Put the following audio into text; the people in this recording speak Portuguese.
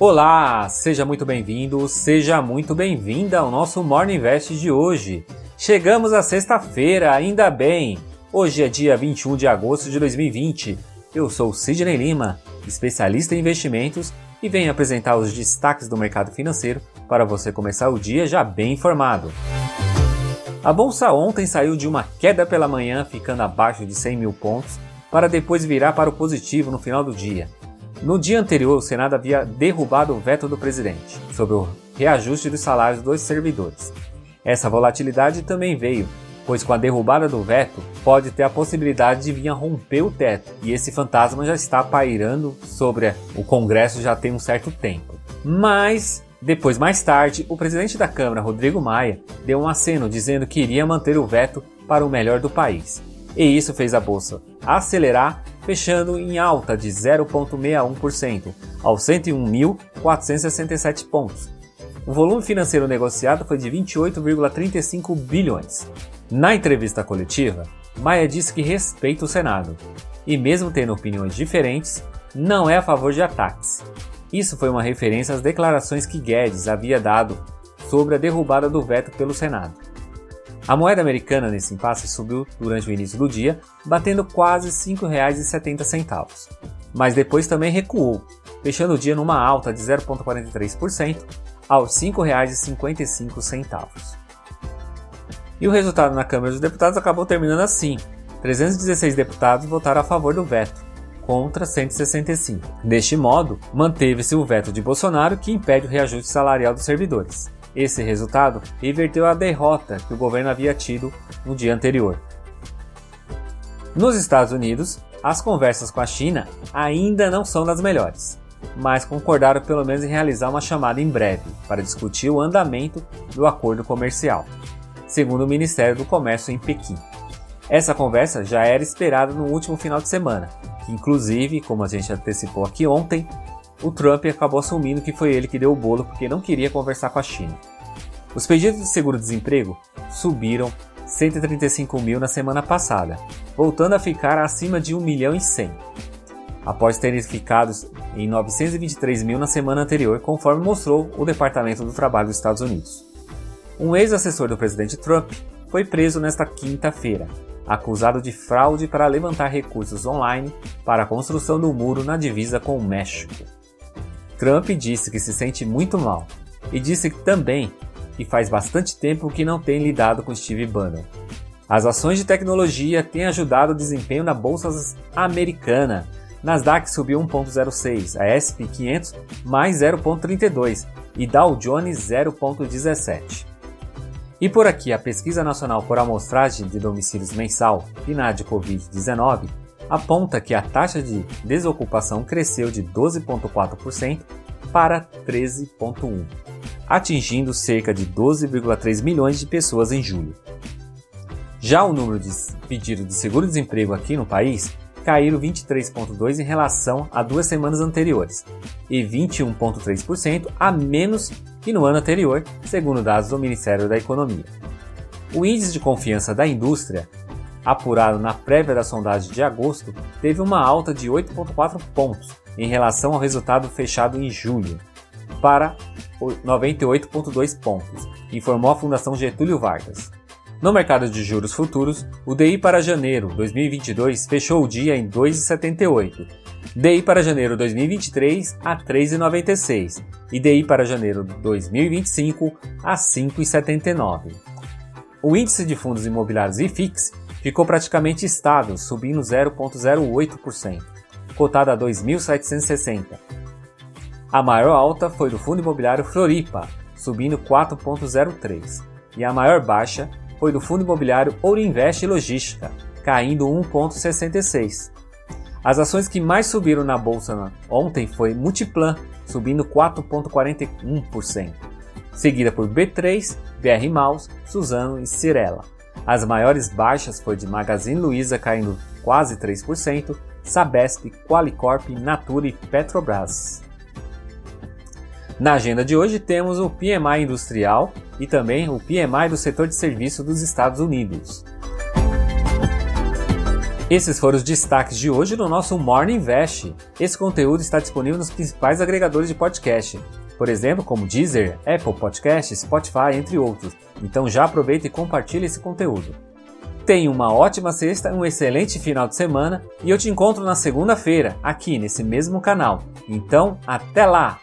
Olá, seja muito bem-vindo, seja muito bem-vinda ao nosso Morning Invest de hoje. Chegamos à sexta-feira, ainda bem. Hoje é dia 21 de agosto de 2020. Eu sou Sidney Lima, especialista em investimentos e venho apresentar os destaques do mercado financeiro para você começar o dia já bem informado. A bolsa ontem saiu de uma queda pela manhã, ficando abaixo de 100 mil pontos, para depois virar para o positivo no final do dia. No dia anterior, o Senado havia derrubado o veto do presidente sobre o reajuste dos salários dos servidores. Essa volatilidade também veio, pois com a derrubada do veto, pode ter a possibilidade de vir a romper o teto, e esse fantasma já está pairando sobre o Congresso já tem um certo tempo. Mas depois, mais tarde, o presidente da Câmara, Rodrigo Maia, deu um aceno dizendo que iria manter o veto para o melhor do país. E isso fez a bolsa acelerar, fechando em alta de 0,61% aos 101.467 pontos. O volume financeiro negociado foi de 28,35 bilhões. Na entrevista coletiva, Maia disse que respeita o Senado e, mesmo tendo opiniões diferentes, não é a favor de ataques. Isso foi uma referência às declarações que Guedes havia dado sobre a derrubada do veto pelo Senado. A moeda americana nesse impasse subiu durante o início do dia, batendo quase R$ 5,70, mas depois também recuou, fechando o dia numa alta de 0,43% aos R$ 5,55. E o resultado na Câmara dos Deputados acabou terminando assim: 316 deputados votaram a favor do veto, contra 165. Deste modo, manteve-se o veto de Bolsonaro que impede o reajuste salarial dos servidores. Esse resultado inverteu a derrota que o governo havia tido no dia anterior. Nos Estados Unidos, as conversas com a China ainda não são das melhores, mas concordaram pelo menos em realizar uma chamada em breve para discutir o andamento do acordo comercial, segundo o Ministério do Comércio em Pequim. Essa conversa já era esperada no último final de semana, que inclusive, como a gente antecipou aqui ontem, o Trump acabou assumindo que foi ele que deu o bolo porque não queria conversar com a China. Os pedidos de seguro-desemprego subiram 135 mil na semana passada, voltando a ficar acima de 1 milhão e 100, após terem ficado em 923 mil na semana anterior, conforme mostrou o Departamento do Trabalho dos Estados Unidos. Um ex-assessor do presidente Trump foi preso nesta quinta-feira, acusado de fraude para levantar recursos online para a construção do muro na divisa com o México. Trump disse que se sente muito mal e disse também que faz bastante tempo que não tem lidado com Steve Bannon. As ações de tecnologia têm ajudado o desempenho na bolsa americana. Nasdaq subiu 1,06, a S&P 500 mais 0,32 e Dow Jones 0,17. E por aqui, a Pesquisa Nacional por Amostragem de Domicílios Mensal, PNAD Covid-19, aponta que a taxa de desocupação cresceu de 12,4% para 13,1%, atingindo cerca de 12,3 milhões de pessoas em julho. Já o número de pedidos de seguro-desemprego aqui no país caíram 23,2% em relação a duas semanas anteriores e 21,3% a menos que no ano anterior, segundo dados do Ministério da Economia. O índice de confiança da indústria apurado na prévia da sondagem de agosto, teve uma alta de 8,4 pontos em relação ao resultado fechado em julho, para 98,2 pontos, informou a Fundação Getúlio Vargas. No mercado de juros futuros, o DI para janeiro 2022 fechou o dia em 2,78, DI para janeiro 2023 a 3,96 e DI para janeiro 2025 a 5,79. O índice de fundos imobiliários IFIX ficou praticamente estável, subindo 0,08%, cotado a 2.760. A maior alta foi do fundo imobiliário Floripa, subindo 4,03%, e a maior baixa foi do fundo imobiliário Ourinvest Logística, caindo 1,66%. As ações que mais subiram na bolsa ontem foi Multiplan, subindo 4,41%, seguida por B3, BR Maus, Suzano e Cirela. As maiores baixas foi de Magazine Luiza caindo quase 3%, Sabesp, Qualicorp, Natura e Petrobras. Na agenda de hoje temos o PMI industrial e também o PMI do setor de serviço dos Estados Unidos. Esses foram os destaques de hoje no nosso Morning Invest. Esse conteúdo está disponível nos principais agregadores de podcast, por exemplo, como Deezer, Apple Podcasts, Spotify, entre outros. Então já aproveita e compartilhe esse conteúdo. Tenha uma ótima sexta, um excelente final de semana e eu te encontro na segunda-feira, aqui nesse mesmo canal. Então, até lá!